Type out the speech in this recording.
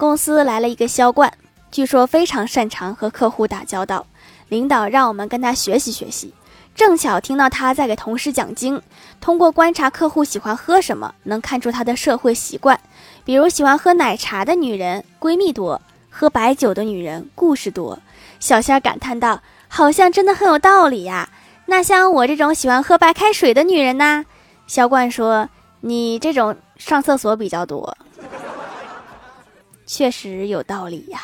公司来了一个销冠，据说非常擅长和客户打交道，领导让我们跟他学习学习。正巧听到他在给同事讲经，通过观察客户喜欢喝什么，能看出他的社会习惯。比如喜欢喝奶茶的女人闺蜜多，喝白酒的女人故事多。小仙儿感叹道：“好像真的很有道理呀。”那像我这种喜欢喝白开水的女人呢？销冠说：“你这种上厕所比较多。”确实有道理呀。